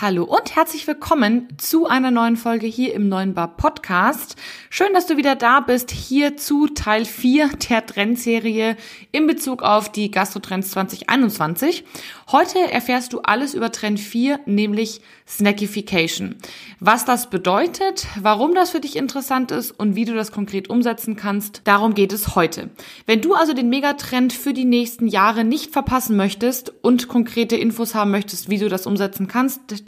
Hallo und herzlich willkommen zu einer neuen Folge hier im Neuen Bar Podcast. Schön, dass du wieder da bist, hier zu Teil 4 der Trendserie in Bezug auf die Gastrotrends 2021. Heute erfährst du alles über Trend 4, nämlich Snackification. Was das bedeutet, warum das für dich interessant ist und wie du das konkret umsetzen kannst, darum geht es heute. Wenn du also den Megatrend für die nächsten Jahre nicht verpassen möchtest und konkrete Infos haben möchtest, wie du das umsetzen kannst,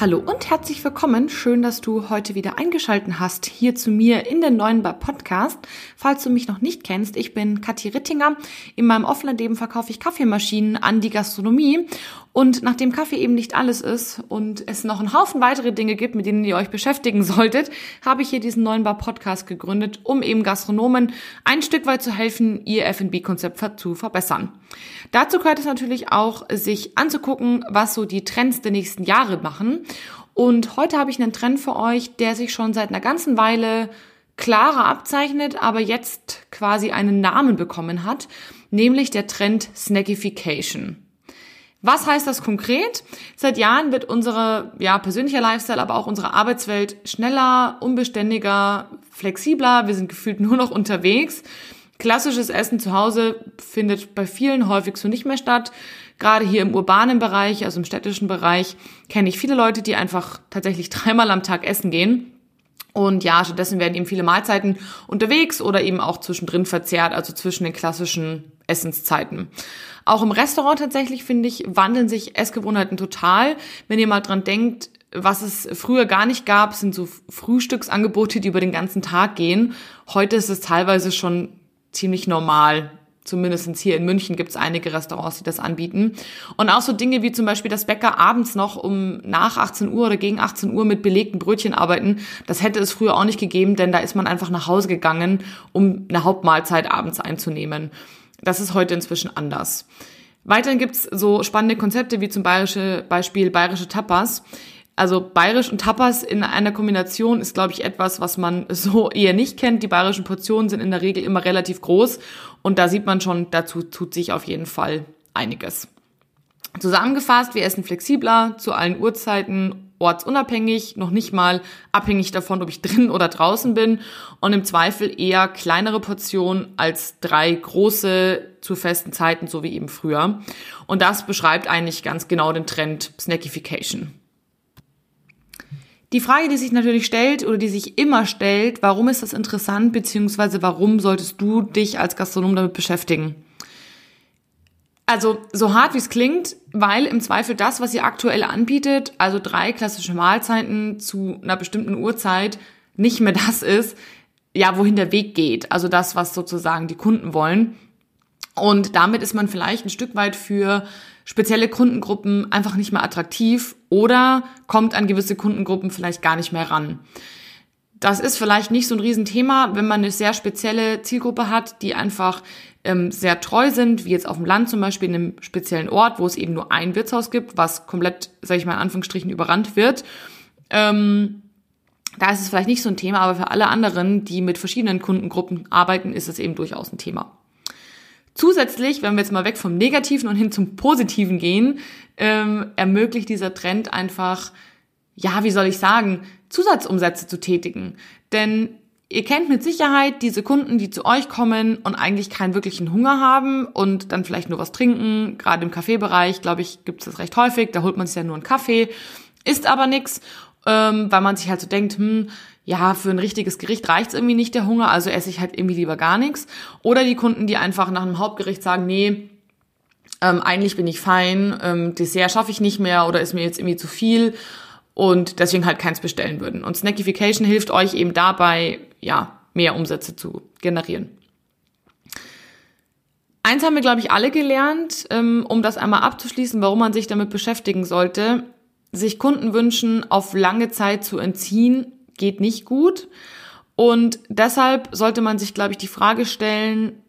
Hallo und herzlich willkommen. Schön, dass du heute wieder eingeschalten hast hier zu mir in den neuen Bar Podcast. Falls du mich noch nicht kennst, ich bin Kathi Rittinger. In meinem Offline-Leben verkaufe ich Kaffeemaschinen an die Gastronomie und nachdem Kaffee eben nicht alles ist und es noch einen Haufen weitere Dinge gibt, mit denen ihr euch beschäftigen solltet, habe ich hier diesen neuen Bar Podcast gegründet, um eben Gastronomen ein Stück weit zu helfen, ihr F&B-Konzept zu verbessern. Dazu gehört es natürlich auch, sich anzugucken, was so die Trends der nächsten Jahre machen. Und heute habe ich einen Trend für euch, der sich schon seit einer ganzen Weile klarer abzeichnet, aber jetzt quasi einen Namen bekommen hat, nämlich der Trend Snackification. Was heißt das konkret? Seit Jahren wird unsere ja, persönlicher Lifestyle, aber auch unsere Arbeitswelt schneller, unbeständiger, flexibler. Wir sind gefühlt nur noch unterwegs. Klassisches Essen zu Hause findet bei vielen häufig so nicht mehr statt. Gerade hier im urbanen Bereich, also im städtischen Bereich, kenne ich viele Leute, die einfach tatsächlich dreimal am Tag essen gehen. Und ja, stattdessen werden eben viele Mahlzeiten unterwegs oder eben auch zwischendrin verzehrt, also zwischen den klassischen Essenszeiten. Auch im Restaurant tatsächlich, finde ich, wandeln sich Essgewohnheiten total. Wenn ihr mal dran denkt, was es früher gar nicht gab, sind so Frühstücksangebote, die über den ganzen Tag gehen. Heute ist es teilweise schon ziemlich normal. Zumindest hier in München gibt es einige Restaurants, die das anbieten. Und auch so Dinge wie zum Beispiel, dass Bäcker abends noch um nach 18 Uhr oder gegen 18 Uhr mit belegten Brötchen arbeiten. Das hätte es früher auch nicht gegeben, denn da ist man einfach nach Hause gegangen, um eine Hauptmahlzeit abends einzunehmen. Das ist heute inzwischen anders. Weiterhin gibt's so spannende Konzepte wie zum bayerische Beispiel bayerische Tapas. Also bayerisch und Tapas in einer Kombination ist, glaube ich, etwas, was man so eher nicht kennt. Die bayerischen Portionen sind in der Regel immer relativ groß und da sieht man schon, dazu tut sich auf jeden Fall einiges. Zusammengefasst, wir essen flexibler zu allen Uhrzeiten ortsunabhängig, noch nicht mal abhängig davon, ob ich drin oder draußen bin und im Zweifel eher kleinere Portionen als drei große zu festen Zeiten, so wie eben früher. Und das beschreibt eigentlich ganz genau den Trend Snackification. Die Frage, die sich natürlich stellt oder die sich immer stellt, warum ist das interessant, beziehungsweise warum solltest du dich als Gastronom damit beschäftigen? Also so hart wie es klingt, weil im Zweifel das, was ihr aktuell anbietet, also drei klassische Mahlzeiten zu einer bestimmten Uhrzeit, nicht mehr das ist, ja, wohin der Weg geht. Also das, was sozusagen die Kunden wollen. Und damit ist man vielleicht ein Stück weit für spezielle Kundengruppen einfach nicht mehr attraktiv oder kommt an gewisse Kundengruppen vielleicht gar nicht mehr ran. Das ist vielleicht nicht so ein Riesenthema, wenn man eine sehr spezielle Zielgruppe hat, die einfach ähm, sehr treu sind, wie jetzt auf dem Land zum Beispiel in einem speziellen Ort, wo es eben nur ein Wirtshaus gibt, was komplett, sage ich mal in Anführungsstrichen, überrannt wird. Ähm, da ist es vielleicht nicht so ein Thema, aber für alle anderen, die mit verschiedenen Kundengruppen arbeiten, ist es eben durchaus ein Thema. Zusätzlich, wenn wir jetzt mal weg vom Negativen und hin zum Positiven gehen, ähm, ermöglicht dieser Trend einfach, ja, wie soll ich sagen, Zusatzumsätze zu tätigen. Denn ihr kennt mit Sicherheit diese Kunden, die zu euch kommen und eigentlich keinen wirklichen Hunger haben und dann vielleicht nur was trinken. Gerade im Kaffeebereich, glaube ich, gibt es das recht häufig. Da holt man sich ja nur einen Kaffee, isst aber nix, ähm, weil man sich halt so denkt, hm, ja, für ein richtiges Gericht reicht's irgendwie nicht der Hunger, also esse ich halt irgendwie lieber gar nichts. Oder die Kunden, die einfach nach einem Hauptgericht sagen, nee, ähm, eigentlich bin ich fein, ähm, Dessert schaffe ich nicht mehr oder ist mir jetzt irgendwie zu viel und deswegen halt keins bestellen würden. Und Snackification hilft euch eben dabei, ja, mehr Umsätze zu generieren. Eins haben wir, glaube ich, alle gelernt, ähm, um das einmal abzuschließen, warum man sich damit beschäftigen sollte. Sich Kundenwünschen auf lange Zeit zu entziehen, geht nicht gut. Und deshalb sollte man sich, glaube ich, die Frage stellen,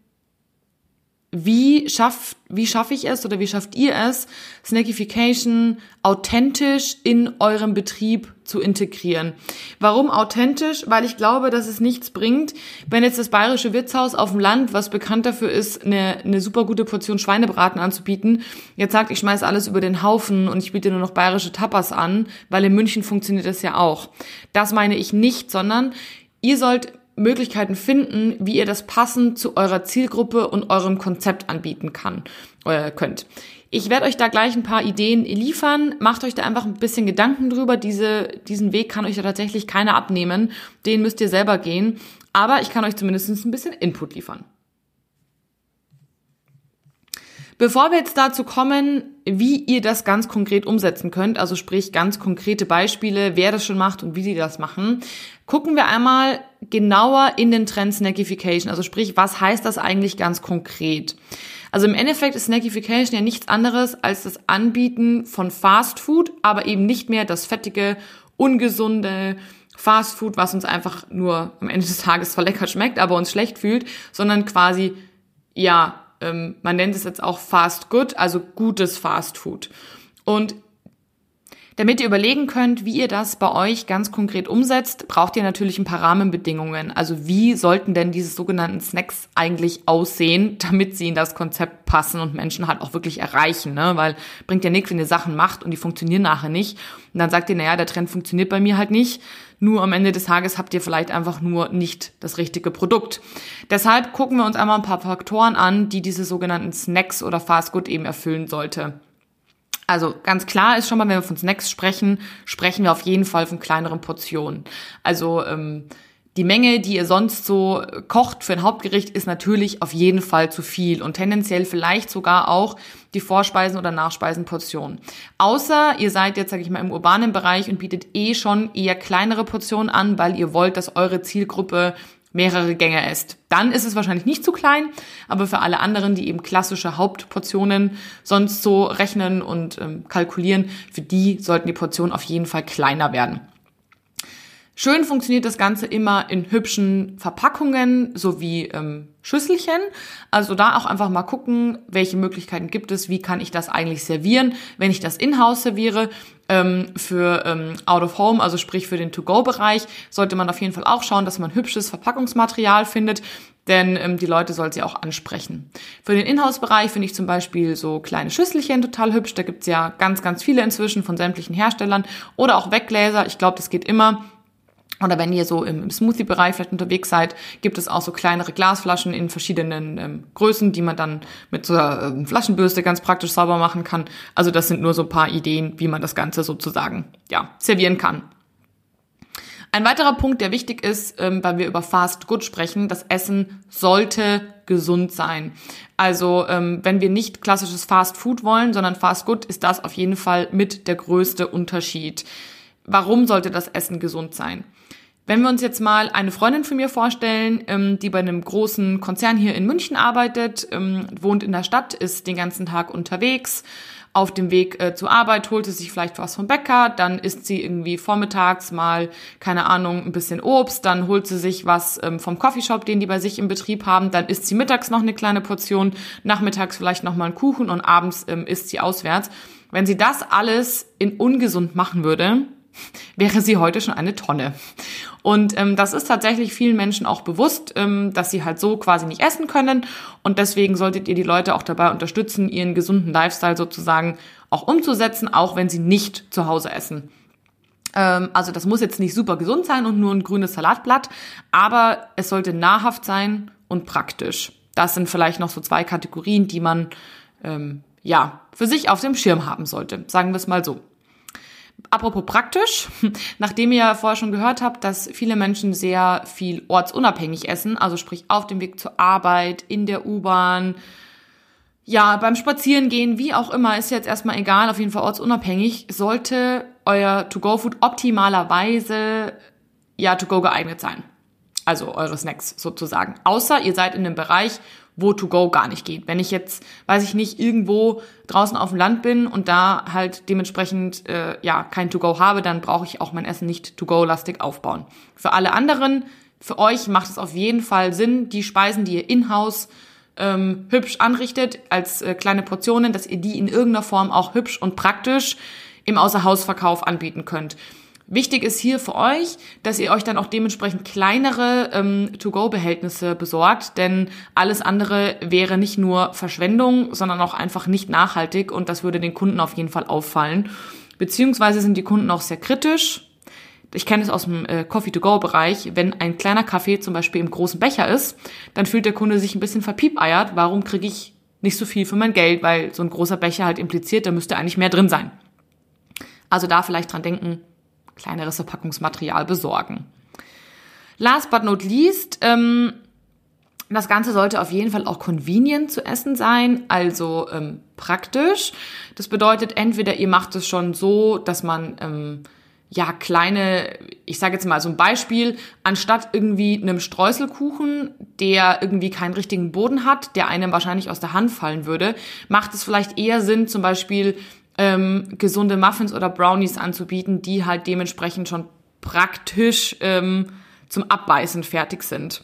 wie schafft, wie schaffe ich es oder wie schafft ihr es, Snackification authentisch in eurem Betrieb zu integrieren? Warum authentisch? Weil ich glaube, dass es nichts bringt, wenn jetzt das bayerische Wirtshaus auf dem Land, was bekannt dafür ist, eine, eine super gute Portion Schweinebraten anzubieten, jetzt sagt, ich schmeiß alles über den Haufen und ich biete nur noch bayerische Tapas an, weil in München funktioniert das ja auch. Das meine ich nicht, sondern ihr sollt Möglichkeiten finden, wie ihr das passend zu eurer Zielgruppe und eurem Konzept anbieten kann, äh, könnt. Ich werde euch da gleich ein paar Ideen liefern. Macht euch da einfach ein bisschen Gedanken drüber. Diese, diesen Weg kann euch ja tatsächlich keiner abnehmen. Den müsst ihr selber gehen. Aber ich kann euch zumindest ein bisschen Input liefern. Bevor wir jetzt dazu kommen, wie ihr das ganz konkret umsetzen könnt, also sprich ganz konkrete Beispiele, wer das schon macht und wie sie das machen, gucken wir einmal genauer in den Trend Snackification. Also sprich, was heißt das eigentlich ganz konkret? Also im Endeffekt ist Snackification ja nichts anderes als das Anbieten von Fast Food, aber eben nicht mehr das fettige, ungesunde, Fast Food, was uns einfach nur am Ende des Tages zwar lecker schmeckt, aber uns schlecht fühlt, sondern quasi, ja, ähm, man nennt es jetzt auch Fast Good, also gutes Fast Food. Und damit ihr überlegen könnt, wie ihr das bei euch ganz konkret umsetzt, braucht ihr natürlich ein paar Rahmenbedingungen. Also wie sollten denn diese sogenannten Snacks eigentlich aussehen, damit sie in das Konzept passen und Menschen halt auch wirklich erreichen, ne? Weil bringt ja nichts, wenn ihr Sachen macht und die funktionieren nachher nicht. Und dann sagt ihr, naja, der Trend funktioniert bei mir halt nicht. Nur am Ende des Tages habt ihr vielleicht einfach nur nicht das richtige Produkt. Deshalb gucken wir uns einmal ein paar Faktoren an, die diese sogenannten Snacks oder Fast Good eben erfüllen sollte. Also ganz klar ist schon mal, wenn wir von Snacks sprechen, sprechen wir auf jeden Fall von kleineren Portionen. Also ähm, die Menge, die ihr sonst so kocht für ein Hauptgericht, ist natürlich auf jeden Fall zu viel und tendenziell vielleicht sogar auch die Vorspeisen- oder Nachspeisenportionen. Außer ihr seid jetzt, sage ich mal, im urbanen Bereich und bietet eh schon eher kleinere Portionen an, weil ihr wollt, dass eure Zielgruppe mehrere Gänge esst. Dann ist es wahrscheinlich nicht zu klein, aber für alle anderen, die eben klassische Hauptportionen sonst so rechnen und ähm, kalkulieren, für die sollten die Portionen auf jeden Fall kleiner werden. Schön funktioniert das Ganze immer in hübschen Verpackungen sowie ähm, Schüsselchen. Also da auch einfach mal gucken, welche Möglichkeiten gibt es, wie kann ich das eigentlich servieren, wenn ich das in-house serviere. Ähm, für ähm, Out of Home, also sprich für den To-Go-Bereich, sollte man auf jeden Fall auch schauen, dass man hübsches Verpackungsmaterial findet, denn ähm, die Leute soll sie auch ansprechen. Für den Inhouse-Bereich finde ich zum Beispiel so kleine Schüsselchen total hübsch. Da gibt's ja ganz, ganz viele inzwischen von sämtlichen Herstellern oder auch Weggläser. Ich glaube, das geht immer. Oder wenn ihr so im, Smoothie-Bereich vielleicht unterwegs seid, gibt es auch so kleinere Glasflaschen in verschiedenen ähm, Größen, die man dann mit so einer ähm, Flaschenbürste ganz praktisch sauber machen kann. Also das sind nur so ein paar Ideen, wie man das Ganze sozusagen ja servieren kann. Ein weiterer Punkt, der wichtig ist, ähm, weil wir über Fast Good sprechen, das Essen sollte gesund sein. Also ähm, wenn wir nicht klassisches Fast Food wollen, sondern Fast Good, ist das auf jeden Fall mit der größte Unterschied. Warum sollte das Essen gesund sein? Wenn wir uns jetzt mal eine Freundin von mir vorstellen, ähm, die bei einem großen Konzern hier in München arbeitet, ähm, wohnt in der Stadt, ist den ganzen Tag unterwegs, auf dem Weg äh, zur Arbeit holt sie sich vielleicht was vom Bäcker, dann isst sie irgendwie vormittags mal, keine Ahnung, ein bisschen Obst, dann holt sie sich was ähm, vom Coffeeshop, den die bei sich im Betrieb haben, dann isst sie mittags noch eine kleine Portion, nachmittags vielleicht noch mal einen Kuchen und abends isst sie auswärts. Wenn sie das alles in ungesund machen würde, wäre sie heute schon eine Tonne. Und ähm, das ist tatsächlich vielen Menschen auch bewusst, ähm, dass sie halt so quasi nicht essen können. Und deswegen solltet ihr die Leute auch dabei unterstützen, ihren gesunden Lifestyle sozusagen auch umzusetzen, auch wenn sie nicht zu Hause essen. Ähm, also das muss jetzt nicht super gesund sein und nur ein grünes Salatblatt, aber es sollte nahrhaft sein und praktisch. Das sind vielleicht noch so zwei Kategorien, die man ähm, ja für sich auf dem Schirm haben sollte. Sagen wir es mal so. Apropos praktisch, nachdem ihr vorher schon gehört habt, dass viele Menschen sehr viel ortsunabhängig essen, also sprich auf dem Weg zur Arbeit, in der U-Bahn, ja, beim Spazierengehen, wie auch immer, ist jetzt erstmal egal, auf jeden Fall ortsunabhängig, sollte euer To-Go-Food optimalerweise ja To-Go geeignet sein. Also eure Snacks sozusagen. Außer ihr seid in einem Bereich, wo To-Go gar nicht geht. Wenn ich jetzt, weiß ich nicht, irgendwo draußen auf dem Land bin und da halt dementsprechend äh, ja kein To-Go habe, dann brauche ich auch mein Essen nicht To-Go-lastig aufbauen. Für alle anderen für euch macht es auf jeden Fall Sinn, die Speisen, die ihr in-house ähm, hübsch anrichtet, als äh, kleine Portionen, dass ihr die in irgendeiner Form auch hübsch und praktisch im Außerhausverkauf anbieten könnt. Wichtig ist hier für euch, dass ihr euch dann auch dementsprechend kleinere ähm, To-Go-Behältnisse besorgt, denn alles andere wäre nicht nur Verschwendung, sondern auch einfach nicht nachhaltig und das würde den Kunden auf jeden Fall auffallen. Beziehungsweise sind die Kunden auch sehr kritisch. Ich kenne es aus dem äh, Coffee-to-Go-Bereich. Wenn ein kleiner Kaffee zum Beispiel im großen Becher ist, dann fühlt der Kunde sich ein bisschen verpiepeiert. Warum kriege ich nicht so viel für mein Geld? Weil so ein großer Becher halt impliziert, da müsste eigentlich mehr drin sein. Also da vielleicht dran denken, kleineres Verpackungsmaterial besorgen. Last but not least, ähm, das Ganze sollte auf jeden Fall auch convenient zu essen sein, also ähm, praktisch. Das bedeutet, entweder ihr macht es schon so, dass man ähm, ja kleine, ich sage jetzt mal so ein Beispiel, anstatt irgendwie einem Streuselkuchen, der irgendwie keinen richtigen Boden hat, der einem wahrscheinlich aus der Hand fallen würde, macht es vielleicht eher Sinn, zum Beispiel ähm, gesunde Muffins oder Brownies anzubieten, die halt dementsprechend schon praktisch ähm, zum Abbeißen fertig sind.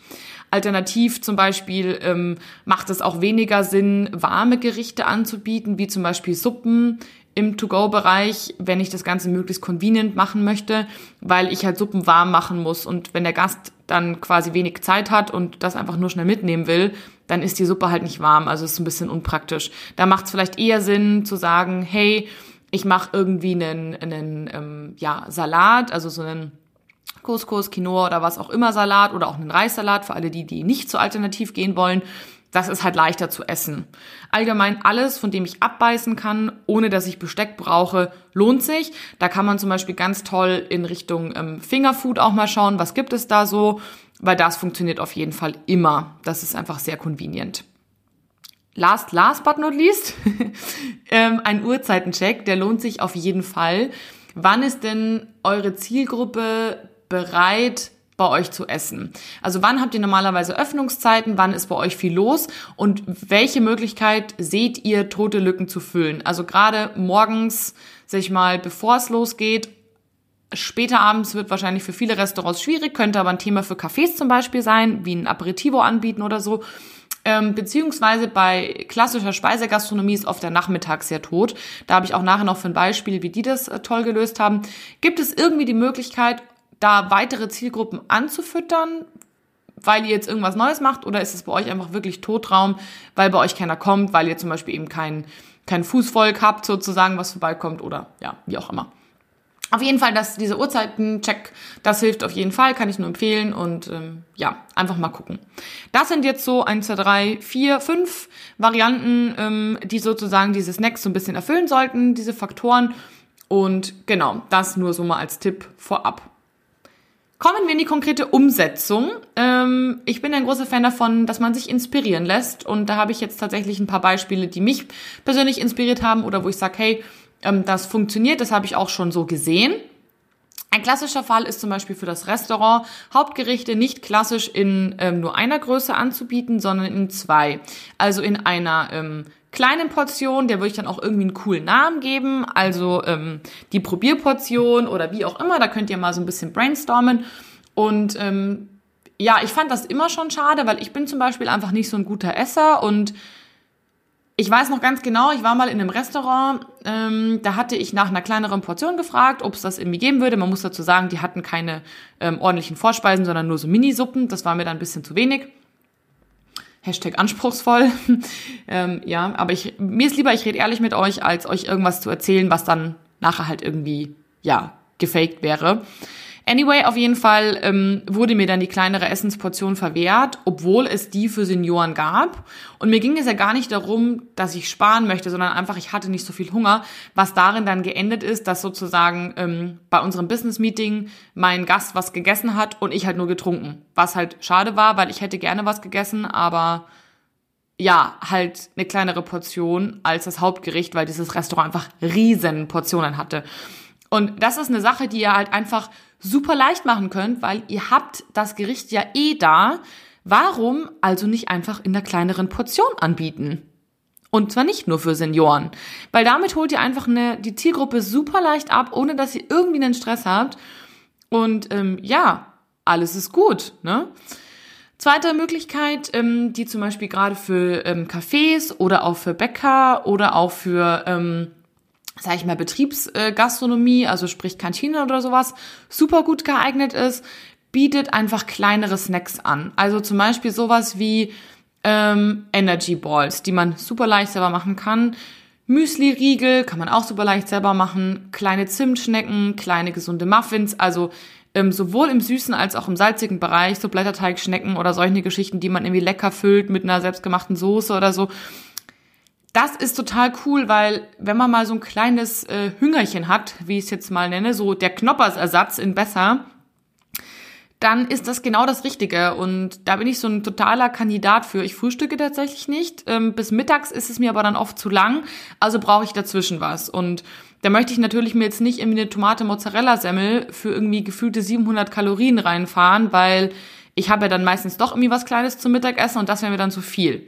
Alternativ zum Beispiel ähm, macht es auch weniger Sinn, warme Gerichte anzubieten, wie zum Beispiel Suppen im To-Go-Bereich, wenn ich das Ganze möglichst convenient machen möchte, weil ich halt Suppen warm machen muss. Und wenn der Gast dann quasi wenig Zeit hat und das einfach nur schnell mitnehmen will, dann ist die Suppe halt nicht warm. Also ist ein bisschen unpraktisch. Da macht es vielleicht eher Sinn zu sagen, hey, ich mache irgendwie einen, einen ähm, ja, Salat, also so einen Couscous, Quinoa oder was auch immer Salat oder auch einen Reissalat für alle die, die nicht so alternativ gehen wollen. Das ist halt leichter zu essen. Allgemein alles, von dem ich abbeißen kann, ohne dass ich Besteck brauche, lohnt sich. Da kann man zum Beispiel ganz toll in Richtung ähm, Fingerfood auch mal schauen, was gibt es da so, weil das funktioniert auf jeden Fall immer. Das ist einfach sehr convenient. Last, last but not least, ähm, ein Uhrzeitencheck, der lohnt sich auf jeden Fall. Wann ist denn eure Zielgruppe bereit, bei euch zu essen? Also wann habt ihr normalerweise Öffnungszeiten? Wann ist bei euch viel los? Und welche Möglichkeit seht ihr, tote Lücken zu füllen? Also gerade morgens, sag ich mal, bevor es losgeht, Später abends wird wahrscheinlich für viele Restaurants schwierig, könnte aber ein Thema für Cafés zum Beispiel sein, wie ein Aperitivo anbieten oder so. Ähm, beziehungsweise bei klassischer Speisegastronomie ist oft der Nachmittag sehr tot. Da habe ich auch nachher noch für ein Beispiel, wie die das äh, toll gelöst haben. Gibt es irgendwie die Möglichkeit, da weitere Zielgruppen anzufüttern, weil ihr jetzt irgendwas Neues macht oder ist es bei euch einfach wirklich Totraum, weil bei euch keiner kommt, weil ihr zum Beispiel eben kein, kein Fußvolk habt sozusagen, was vorbeikommt oder ja, wie auch immer. Auf jeden Fall, dass diese Uhrzeiten-Check, das hilft auf jeden Fall, kann ich nur empfehlen und ähm, ja, einfach mal gucken. Das sind jetzt so ein, zwei, drei, vier, fünf Varianten, ähm, die sozusagen diese Snacks so ein bisschen erfüllen sollten, diese Faktoren. Und genau, das nur so mal als Tipp vorab. Kommen wir in die konkrete Umsetzung. Ähm, ich bin ein großer Fan davon, dass man sich inspirieren lässt. Und da habe ich jetzt tatsächlich ein paar Beispiele, die mich persönlich inspiriert haben oder wo ich sage, hey, ähm, das funktioniert, das habe ich auch schon so gesehen. Ein klassischer Fall ist zum Beispiel für das Restaurant, Hauptgerichte nicht klassisch in ähm, nur einer Größe anzubieten, sondern in zwei. Also in einer ähm, kleinen Portion, der würde ich dann auch irgendwie einen coolen Namen geben, also ähm, die Probierportion oder wie auch immer, da könnt ihr mal so ein bisschen brainstormen. Und ähm, ja, ich fand das immer schon schade, weil ich bin zum Beispiel einfach nicht so ein guter Esser und ich weiß noch ganz genau, ich war mal in einem Restaurant, ähm, da hatte ich nach einer kleineren Portion gefragt, ob es das irgendwie geben würde. Man muss dazu sagen, die hatten keine ähm, ordentlichen Vorspeisen, sondern nur so Minisuppen. Das war mir dann ein bisschen zu wenig. Hashtag anspruchsvoll. ähm, ja, aber ich, mir ist lieber, ich rede ehrlich mit euch, als euch irgendwas zu erzählen, was dann nachher halt irgendwie, ja, gefaked wäre. Anyway, auf jeden Fall ähm, wurde mir dann die kleinere Essensportion verwehrt, obwohl es die für Senioren gab. Und mir ging es ja gar nicht darum, dass ich sparen möchte, sondern einfach, ich hatte nicht so viel Hunger, was darin dann geendet ist, dass sozusagen ähm, bei unserem Business-Meeting mein Gast was gegessen hat und ich halt nur getrunken. Was halt schade war, weil ich hätte gerne was gegessen, aber ja, halt eine kleinere Portion als das Hauptgericht, weil dieses Restaurant einfach riesen Portionen hatte. Und das ist eine Sache, die ihr halt einfach super leicht machen könnt, weil ihr habt das Gericht ja eh da. Warum also nicht einfach in der kleineren Portion anbieten? Und zwar nicht nur für Senioren. Weil damit holt ihr einfach eine, die Zielgruppe super leicht ab, ohne dass ihr irgendwie einen Stress habt. Und ähm, ja, alles ist gut. Ne? Zweite Möglichkeit, ähm, die zum Beispiel gerade für ähm, Cafés oder auch für Bäcker oder auch für, ähm, sag ich mal, Betriebsgastronomie, also sprich Kantine oder sowas, super gut geeignet ist, bietet einfach kleinere Snacks an. Also zum Beispiel sowas wie ähm, Energy Balls, die man super leicht selber machen kann. Müsli-Riegel kann man auch super leicht selber machen. Kleine Zimtschnecken, kleine gesunde Muffins, also ähm, sowohl im süßen als auch im salzigen Bereich, so Blätterteigschnecken oder solche Geschichten, die man irgendwie lecker füllt mit einer selbstgemachten Soße oder so. Das ist total cool, weil wenn man mal so ein kleines äh, Hüngerchen hat, wie ich es jetzt mal nenne, so der Knoppersersatz in besser, dann ist das genau das Richtige. Und da bin ich so ein totaler Kandidat für. Ich frühstücke tatsächlich nicht. Ähm, bis mittags ist es mir aber dann oft zu lang. Also brauche ich dazwischen was. Und da möchte ich natürlich mir jetzt nicht irgendwie eine Tomate-Mozzarella-Semmel für irgendwie gefühlte 700 Kalorien reinfahren, weil ich habe ja dann meistens doch irgendwie was Kleines zum Mittagessen und das wäre mir dann zu viel.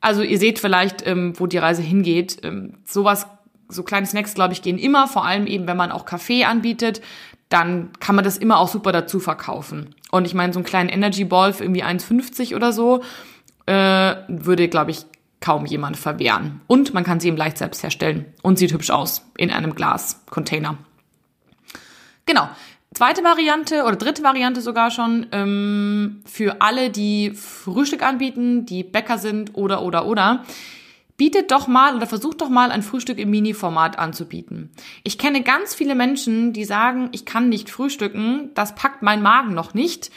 Also ihr seht vielleicht, ähm, wo die Reise hingeht. Ähm, sowas, so kleine Snacks, glaube ich, gehen immer, vor allem eben, wenn man auch Kaffee anbietet, dann kann man das immer auch super dazu verkaufen. Und ich meine, so einen kleinen Energy Ball für irgendwie 1,50 oder so, äh, würde, glaube ich, kaum jemand verwehren. Und man kann sie eben leicht selbst herstellen und sieht hübsch aus in einem Glascontainer. Genau. Zweite Variante oder dritte Variante sogar schon ähm, für alle, die Frühstück anbieten, die Bäcker sind oder oder oder. Bietet doch mal oder versucht doch mal ein Frühstück im Mini-Format anzubieten. Ich kenne ganz viele Menschen, die sagen, ich kann nicht frühstücken, das packt mein Magen noch nicht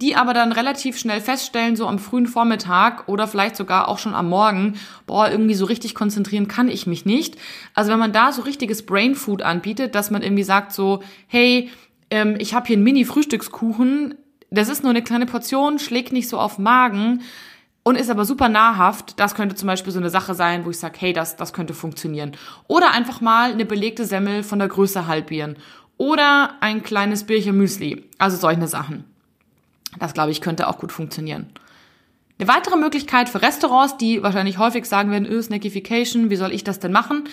die aber dann relativ schnell feststellen, so am frühen Vormittag oder vielleicht sogar auch schon am Morgen, boah, irgendwie so richtig konzentrieren kann ich mich nicht. Also wenn man da so richtiges Brain Food anbietet, dass man irgendwie sagt so, hey, ähm, ich habe hier einen Mini-Frühstückskuchen, das ist nur eine kleine Portion, schlägt nicht so auf Magen und ist aber super nahrhaft. Das könnte zum Beispiel so eine Sache sein, wo ich sage, hey, das, das könnte funktionieren. Oder einfach mal eine belegte Semmel von der Größe halbieren. Oder ein kleines Bierchen Müsli. Also solche Sachen. Das, glaube ich, könnte auch gut funktionieren. Eine weitere Möglichkeit für Restaurants, die wahrscheinlich häufig sagen werden, öh, Snackification, wie soll ich das denn machen?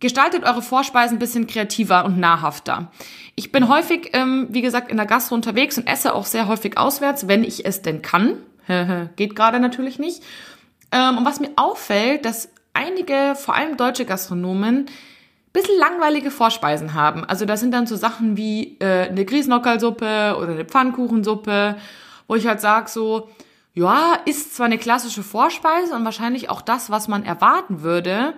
Gestaltet eure Vorspeisen ein bisschen kreativer und nahrhafter. Ich bin häufig, ähm, wie gesagt, in der Gastro unterwegs und esse auch sehr häufig auswärts, wenn ich es denn kann. Geht gerade natürlich nicht. Ähm, und was mir auffällt, dass einige, vor allem deutsche Gastronomen, bisschen langweilige Vorspeisen haben. Also das sind dann so Sachen wie äh, eine Grießnockerlsuppe oder eine Pfannkuchensuppe, wo ich halt sag so, ja, ist zwar eine klassische Vorspeise und wahrscheinlich auch das, was man erwarten würde,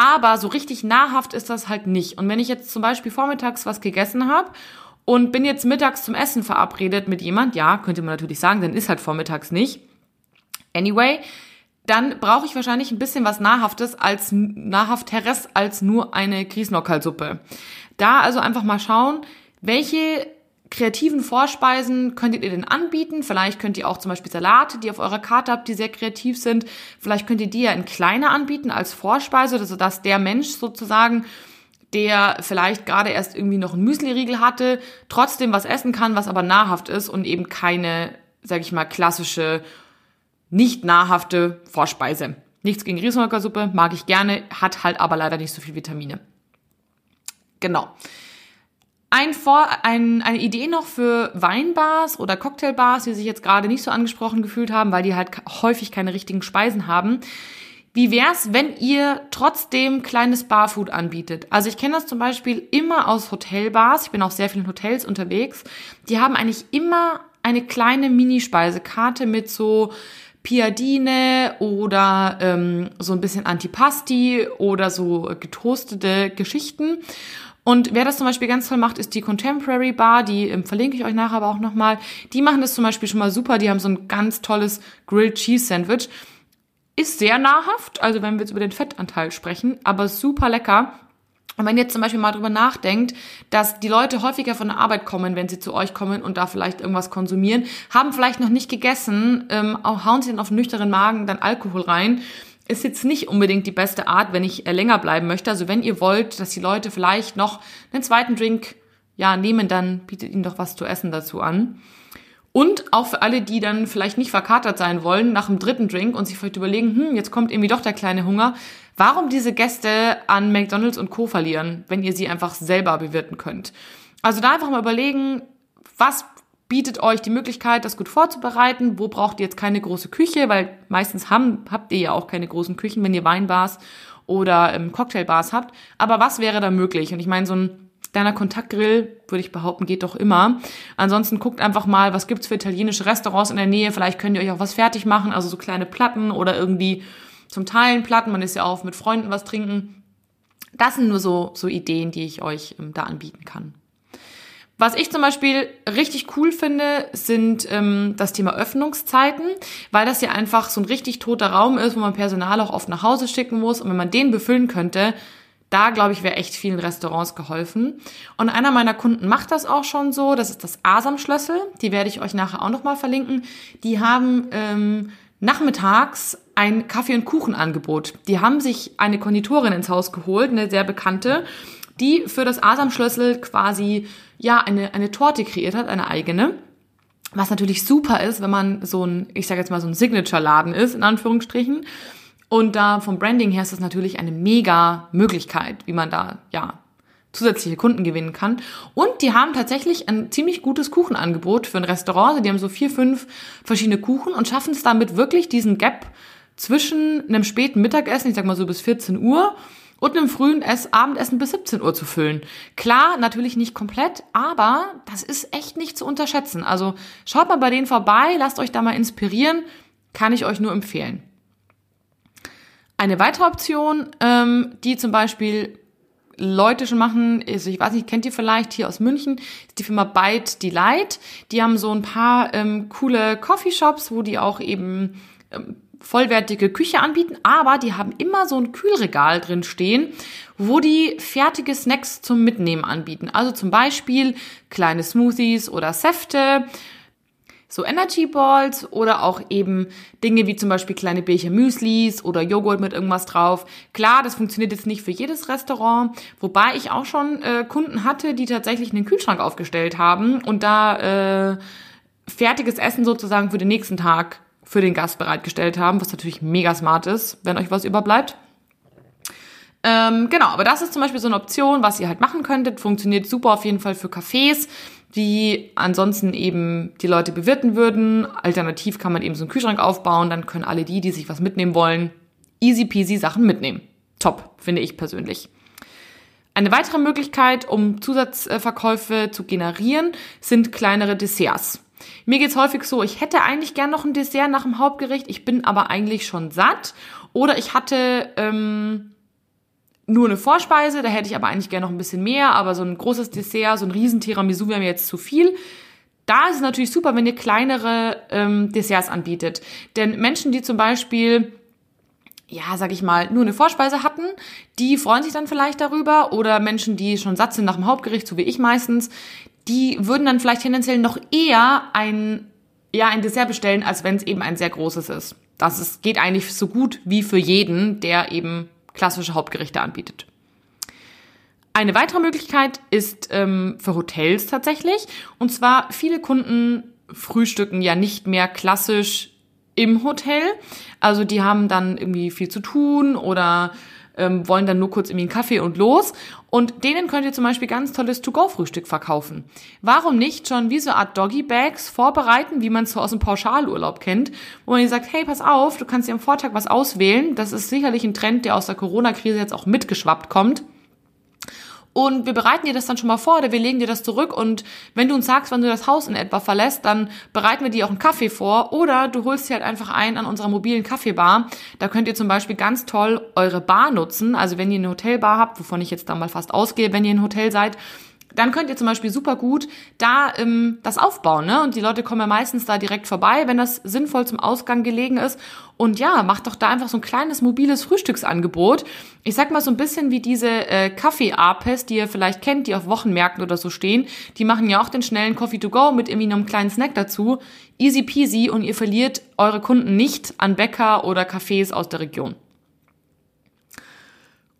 aber so richtig nahrhaft ist das halt nicht. Und wenn ich jetzt zum Beispiel vormittags was gegessen habe und bin jetzt mittags zum Essen verabredet mit jemand, ja, könnte man natürlich sagen, dann ist halt vormittags nicht. Anyway, dann brauche ich wahrscheinlich ein bisschen was Nahrhaftes als Nahrhafteres als nur eine Grießnockerlsuppe. Da also einfach mal schauen, welche kreativen Vorspeisen könntet ihr denn anbieten? Vielleicht könnt ihr auch zum Beispiel Salate, die auf eurer Karte habt, die sehr kreativ sind. Vielleicht könnt ihr die ja in kleiner anbieten als Vorspeise, also dass der Mensch sozusagen, der vielleicht gerade erst irgendwie noch einen Müsli-Riegel hatte, trotzdem was essen kann, was aber nahrhaft ist und eben keine, sag ich mal, klassische nicht nahrhafte Vorspeise. Nichts gegen Riesenholkersuppe, mag ich gerne, hat halt aber leider nicht so viel Vitamine. Genau. Ein Vor ein, eine Idee noch für Weinbars oder Cocktailbars, die sich jetzt gerade nicht so angesprochen gefühlt haben, weil die halt häufig keine richtigen Speisen haben. Wie wär's, wenn ihr trotzdem kleines Barfood anbietet? Also ich kenne das zum Beispiel immer aus Hotelbars. Ich bin auch sehr viel in Hotels unterwegs. Die haben eigentlich immer eine kleine Minispeisekarte mit so Piadine oder ähm, so ein bisschen Antipasti oder so getoastete Geschichten. Und wer das zum Beispiel ganz toll macht, ist die Contemporary Bar, die ähm, verlinke ich euch nachher aber auch nochmal. Die machen das zum Beispiel schon mal super. Die haben so ein ganz tolles Grilled Cheese Sandwich. Ist sehr nahrhaft, also wenn wir jetzt über den Fettanteil sprechen, aber super lecker. Und wenn ihr jetzt zum Beispiel mal drüber nachdenkt, dass die Leute häufiger von der Arbeit kommen, wenn sie zu euch kommen und da vielleicht irgendwas konsumieren, haben vielleicht noch nicht gegessen, ähm, hauen sie dann auf nüchternen Magen dann Alkohol rein, ist jetzt nicht unbedingt die beste Art, wenn ich äh, länger bleiben möchte. Also wenn ihr wollt, dass die Leute vielleicht noch einen zweiten Drink ja nehmen, dann bietet ihnen doch was zu essen dazu an. Und auch für alle, die dann vielleicht nicht verkatert sein wollen nach dem dritten Drink und sich vielleicht überlegen, hm, jetzt kommt irgendwie doch der kleine Hunger, Warum diese Gäste an McDonald's und Co. verlieren, wenn ihr sie einfach selber bewirten könnt? Also da einfach mal überlegen, was bietet euch die Möglichkeit, das gut vorzubereiten. Wo braucht ihr jetzt keine große Küche? Weil meistens haben, habt ihr ja auch keine großen Küchen, wenn ihr Weinbars oder ähm, Cocktailbars habt. Aber was wäre da möglich? Und ich meine, so ein kleiner Kontaktgrill, würde ich behaupten, geht doch immer. Ansonsten guckt einfach mal, was gibt's für italienische Restaurants in der Nähe. Vielleicht könnt ihr euch auch was fertig machen, also so kleine Platten oder irgendwie zum Teilen Platten. Man ist ja auch mit Freunden was trinken. Das sind nur so, so Ideen, die ich euch ähm, da anbieten kann. Was ich zum Beispiel richtig cool finde, sind ähm, das Thema Öffnungszeiten, weil das ja einfach so ein richtig toter Raum ist, wo man Personal auch oft nach Hause schicken muss. Und wenn man den befüllen könnte, da glaube ich, wäre echt vielen Restaurants geholfen. Und einer meiner Kunden macht das auch schon so. Das ist das Asam-Schlüssel. Die werde ich euch nachher auch nochmal verlinken. Die haben ähm, nachmittags ein Kaffee- und Kuchenangebot. Die haben sich eine Konditorin ins Haus geholt, eine sehr bekannte die für das Asam-Schlüssel quasi ja eine, eine Torte kreiert hat, eine eigene. Was natürlich super ist, wenn man so ein, ich sage jetzt mal so ein Signature-Laden ist, in Anführungsstrichen. Und da vom Branding her ist das natürlich eine mega Möglichkeit, wie man da ja zusätzliche Kunden gewinnen kann. Und die haben tatsächlich ein ziemlich gutes Kuchenangebot für ein Restaurant. Also die haben so vier, fünf verschiedene Kuchen und schaffen es damit wirklich diesen Gap zwischen einem späten Mittagessen, ich sag mal so bis 14 Uhr, und einem frühen Ess Abendessen bis 17 Uhr zu füllen. Klar, natürlich nicht komplett, aber das ist echt nicht zu unterschätzen. Also schaut mal bei denen vorbei, lasst euch da mal inspirieren, kann ich euch nur empfehlen. Eine weitere Option, ähm, die zum Beispiel Leute schon machen, also ich weiß nicht, kennt ihr vielleicht hier aus München, ist die Firma Byte Delight. Die haben so ein paar ähm, coole Coffeeshops, wo die auch eben ähm, vollwertige Küche anbieten, aber die haben immer so ein Kühlregal drin stehen, wo die fertige Snacks zum Mitnehmen anbieten. Also zum Beispiel kleine Smoothies oder Säfte, so Energy Balls oder auch eben Dinge wie zum Beispiel kleine Becher Müslis oder Joghurt mit irgendwas drauf. Klar, das funktioniert jetzt nicht für jedes Restaurant, wobei ich auch schon äh, Kunden hatte, die tatsächlich einen Kühlschrank aufgestellt haben und da äh, fertiges Essen sozusagen für den nächsten Tag für den Gast bereitgestellt haben, was natürlich mega smart ist, wenn euch was überbleibt. Ähm, genau, aber das ist zum Beispiel so eine Option, was ihr halt machen könntet. Funktioniert super auf jeden Fall für Cafés, die ansonsten eben die Leute bewirten würden. Alternativ kann man eben so einen Kühlschrank aufbauen, dann können alle die, die sich was mitnehmen wollen, easy peasy Sachen mitnehmen. Top, finde ich persönlich. Eine weitere Möglichkeit, um Zusatzverkäufe zu generieren, sind kleinere Desserts. Mir geht's häufig so, ich hätte eigentlich gern noch ein Dessert nach dem Hauptgericht, ich bin aber eigentlich schon satt. Oder ich hatte ähm, nur eine Vorspeise, da hätte ich aber eigentlich gern noch ein bisschen mehr, aber so ein großes Dessert, so ein riesen Tiramisu wäre mir jetzt zu viel. Da ist es natürlich super, wenn ihr kleinere ähm, Desserts anbietet. Denn Menschen, die zum Beispiel ja, sag ich mal, nur eine Vorspeise hatten, die freuen sich dann vielleicht darüber. Oder Menschen, die schon satt sind nach dem Hauptgericht, so wie ich meistens, die würden dann vielleicht tendenziell noch eher ein, ja, ein Dessert bestellen, als wenn es eben ein sehr großes ist. Das ist, geht eigentlich so gut wie für jeden, der eben klassische Hauptgerichte anbietet. Eine weitere Möglichkeit ist ähm, für Hotels tatsächlich. Und zwar viele Kunden frühstücken ja nicht mehr klassisch im Hotel. Also die haben dann irgendwie viel zu tun oder ähm, wollen dann nur kurz irgendwie einen Kaffee und los. Und denen könnt ihr zum Beispiel ganz tolles To-Go-Frühstück verkaufen. Warum nicht schon wie so eine Art Doggy-Bags vorbereiten, wie man es so aus dem Pauschalurlaub kennt, wo man sagt, hey, pass auf, du kannst dir am Vortag was auswählen. Das ist sicherlich ein Trend, der aus der Corona-Krise jetzt auch mitgeschwappt kommt. Und wir bereiten dir das dann schon mal vor oder wir legen dir das zurück. Und wenn du uns sagst, wann du das Haus in etwa verlässt, dann bereiten wir dir auch einen Kaffee vor. Oder du holst dir halt einfach ein an unserer mobilen Kaffeebar. Da könnt ihr zum Beispiel ganz toll eure Bar nutzen. Also wenn ihr eine Hotelbar habt, wovon ich jetzt da mal fast ausgehe, wenn ihr ein Hotel seid, dann könnt ihr zum Beispiel super gut da ähm, das aufbauen. Ne? Und die Leute kommen ja meistens da direkt vorbei, wenn das sinnvoll zum Ausgang gelegen ist. Und ja, macht doch da einfach so ein kleines mobiles Frühstücksangebot. Ich sag mal so ein bisschen wie diese äh, Kaffee-Apes, die ihr vielleicht kennt, die auf Wochenmärkten oder so stehen. Die machen ja auch den schnellen Coffee to go mit irgendwie einem kleinen Snack dazu. Easy peasy und ihr verliert eure Kunden nicht an Bäcker oder Cafés aus der Region.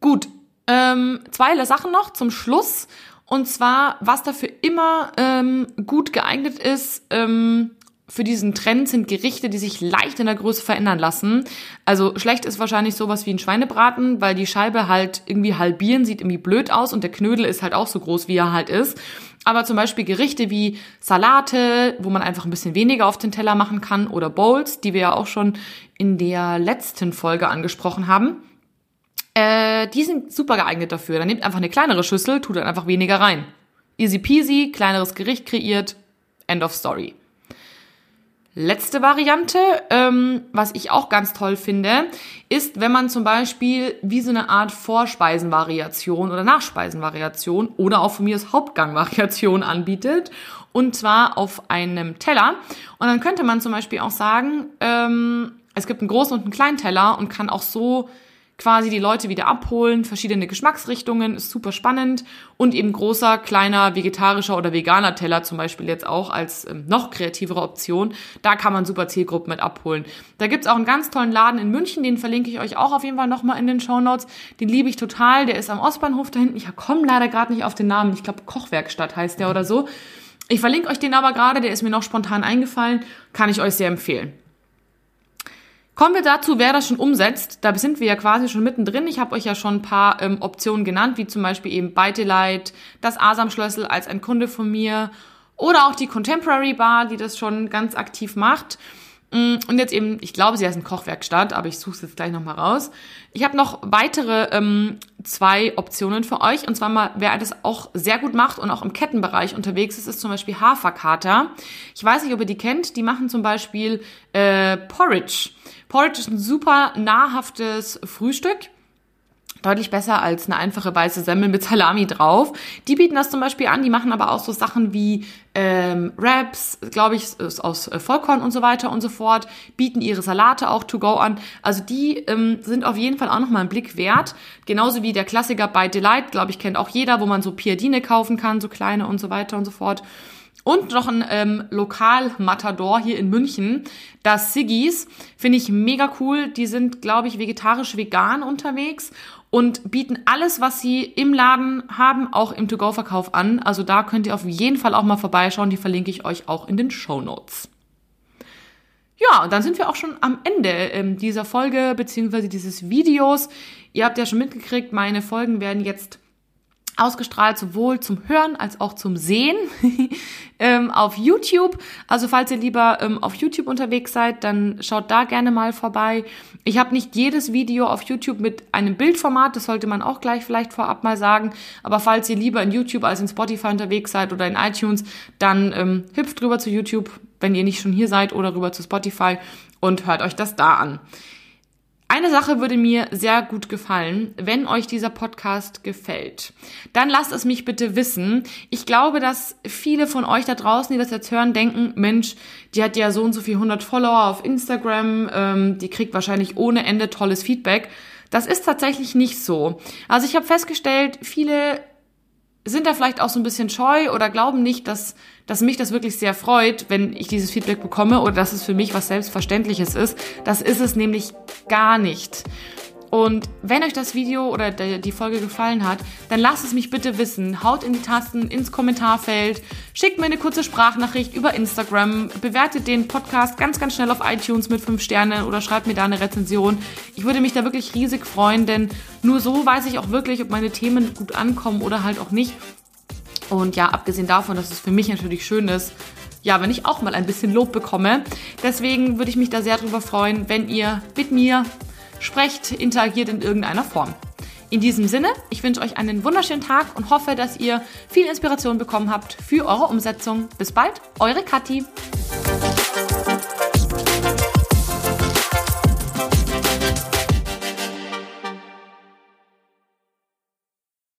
Gut, ähm, zwei Sachen noch zum Schluss. Und zwar, was dafür immer ähm, gut geeignet ist, ähm, für diesen Trend sind Gerichte, die sich leicht in der Größe verändern lassen. Also schlecht ist wahrscheinlich sowas wie ein Schweinebraten, weil die Scheibe halt irgendwie halbieren, sieht irgendwie blöd aus und der Knödel ist halt auch so groß, wie er halt ist. Aber zum Beispiel Gerichte wie Salate, wo man einfach ein bisschen weniger auf den Teller machen kann, oder Bowls, die wir ja auch schon in der letzten Folge angesprochen haben, äh, die sind super geeignet dafür. Dann nehmt einfach eine kleinere Schüssel, tut dann einfach weniger rein. Easy peasy, kleineres Gericht kreiert, end of story. Letzte Variante, ähm, was ich auch ganz toll finde, ist, wenn man zum Beispiel wie so eine Art Vorspeisenvariation oder Nachspeisenvariation oder auch von mir aus Hauptgangvariation anbietet. Und zwar auf einem Teller. Und dann könnte man zum Beispiel auch sagen, ähm, es gibt einen großen und einen kleinen Teller und kann auch so quasi die Leute wieder abholen, verschiedene Geschmacksrichtungen, ist super spannend und eben großer, kleiner, vegetarischer oder veganer Teller zum Beispiel jetzt auch als ähm, noch kreativere Option. Da kann man super Zielgruppen mit abholen. Da gibt's auch einen ganz tollen Laden in München, den verlinke ich euch auch auf jeden Fall nochmal in den Show Notes. Den liebe ich total, der ist am Ostbahnhof da hinten. Ich komme leider gerade nicht auf den Namen, ich glaube Kochwerkstatt heißt der oder so. Ich verlinke euch den aber gerade, der ist mir noch spontan eingefallen, kann ich euch sehr empfehlen. Kommen wir dazu, wer das schon umsetzt. Da sind wir ja quasi schon mittendrin. Ich habe euch ja schon ein paar ähm, Optionen genannt, wie zum Beispiel eben Beitelight, das Asam-Schlössel als ein Kunde von mir oder auch die Contemporary Bar, die das schon ganz aktiv macht. Mm, und jetzt eben, ich glaube, sie heißt ein Kochwerkstatt, aber ich suche es jetzt gleich nochmal raus. Ich habe noch weitere ähm, zwei Optionen für euch. Und zwar mal, wer das auch sehr gut macht und auch im Kettenbereich unterwegs ist, ist zum Beispiel Haferkater. Ich weiß nicht, ob ihr die kennt. Die machen zum Beispiel äh, Porridge. Porridge ist ein super nahrhaftes Frühstück deutlich besser als eine einfache weiße Semmel mit Salami drauf. Die bieten das zum Beispiel an, die machen aber auch so Sachen wie ähm, Wraps, glaube ich, aus äh, Vollkorn und so weiter und so fort, bieten ihre Salate auch to go an. Also die ähm, sind auf jeden Fall auch nochmal einen Blick wert. Genauso wie der Klassiker bei Delight, glaube ich, kennt auch jeder, wo man so Piadine kaufen kann, so kleine und so weiter und so fort. Und noch ein ähm, Lokal-Matador hier in München, das Siggies, finde ich mega cool. Die sind, glaube ich, vegetarisch-vegan unterwegs und bieten alles, was sie im Laden haben, auch im To-Go-Verkauf an. Also da könnt ihr auf jeden Fall auch mal vorbeischauen. Die verlinke ich euch auch in den Show Notes. Ja, und dann sind wir auch schon am Ende ähm, dieser Folge beziehungsweise dieses Videos. Ihr habt ja schon mitgekriegt, meine Folgen werden jetzt ausgestrahlt, sowohl zum Hören als auch zum Sehen ähm, auf YouTube. Also falls ihr lieber ähm, auf YouTube unterwegs seid, dann schaut da gerne mal vorbei. Ich habe nicht jedes Video auf YouTube mit einem Bildformat, das sollte man auch gleich vielleicht vorab mal sagen. Aber falls ihr lieber in YouTube als in Spotify unterwegs seid oder in iTunes, dann ähm, hüpft rüber zu YouTube, wenn ihr nicht schon hier seid, oder rüber zu Spotify und hört euch das da an. Eine Sache würde mir sehr gut gefallen, wenn euch dieser Podcast gefällt. Dann lasst es mich bitte wissen. Ich glaube, dass viele von euch da draußen, die das jetzt hören, denken, Mensch, die hat ja so und so viel 100 Follower auf Instagram, ähm, die kriegt wahrscheinlich ohne Ende tolles Feedback. Das ist tatsächlich nicht so. Also ich habe festgestellt, viele sind da vielleicht auch so ein bisschen scheu oder glauben nicht, dass, dass mich das wirklich sehr freut, wenn ich dieses Feedback bekomme oder dass es für mich was Selbstverständliches ist. Das ist es nämlich gar nicht. Und wenn euch das Video oder die Folge gefallen hat, dann lasst es mich bitte wissen. Haut in die Tasten ins Kommentarfeld, schickt mir eine kurze Sprachnachricht über Instagram, bewertet den Podcast ganz, ganz schnell auf iTunes mit 5 Sternen oder schreibt mir da eine Rezension. Ich würde mich da wirklich riesig freuen, denn nur so weiß ich auch wirklich, ob meine Themen gut ankommen oder halt auch nicht. Und ja, abgesehen davon, dass es für mich natürlich schön ist, ja, wenn ich auch mal ein bisschen Lob bekomme. Deswegen würde ich mich da sehr drüber freuen, wenn ihr mit mir sprecht, interagiert in irgendeiner Form. In diesem Sinne, ich wünsche euch einen wunderschönen Tag und hoffe, dass ihr viel Inspiration bekommen habt für eure Umsetzung. Bis bald, eure Kathi.